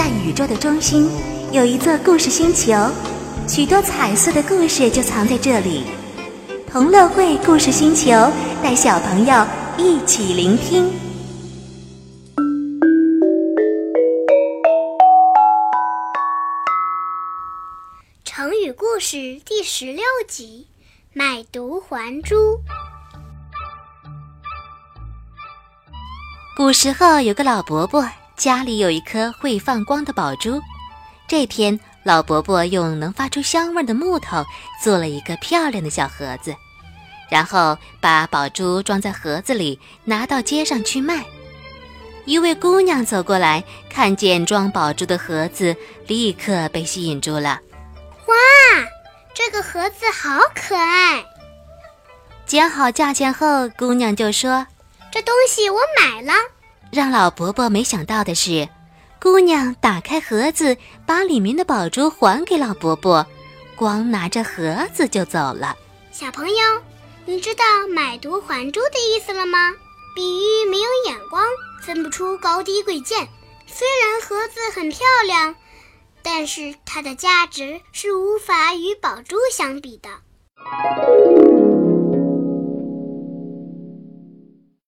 在宇宙的中心，有一座故事星球，许多彩色的故事就藏在这里。同乐会故事星球带小朋友一起聆听。成语故事第十六集：买椟还珠。古时候有个老伯伯，家里有一颗会放光的宝珠。这天，老伯伯用能发出香味的木头做了一个漂亮的小盒子，然后把宝珠装在盒子里，拿到街上去卖。一位姑娘走过来，看见装宝珠的盒子，立刻被吸引住了。哇，这个盒子好可爱！讲好价钱后，姑娘就说：“这东西我买了。”让老伯伯没想到的是，姑娘打开盒子，把里面的宝珠还给老伯伯，光拿着盒子就走了。小朋友，你知道“买椟还珠”的意思了吗？比喻没有眼光，分不出高低贵贱。虽然盒子很漂亮。但是它的价值是无法与宝珠相比的。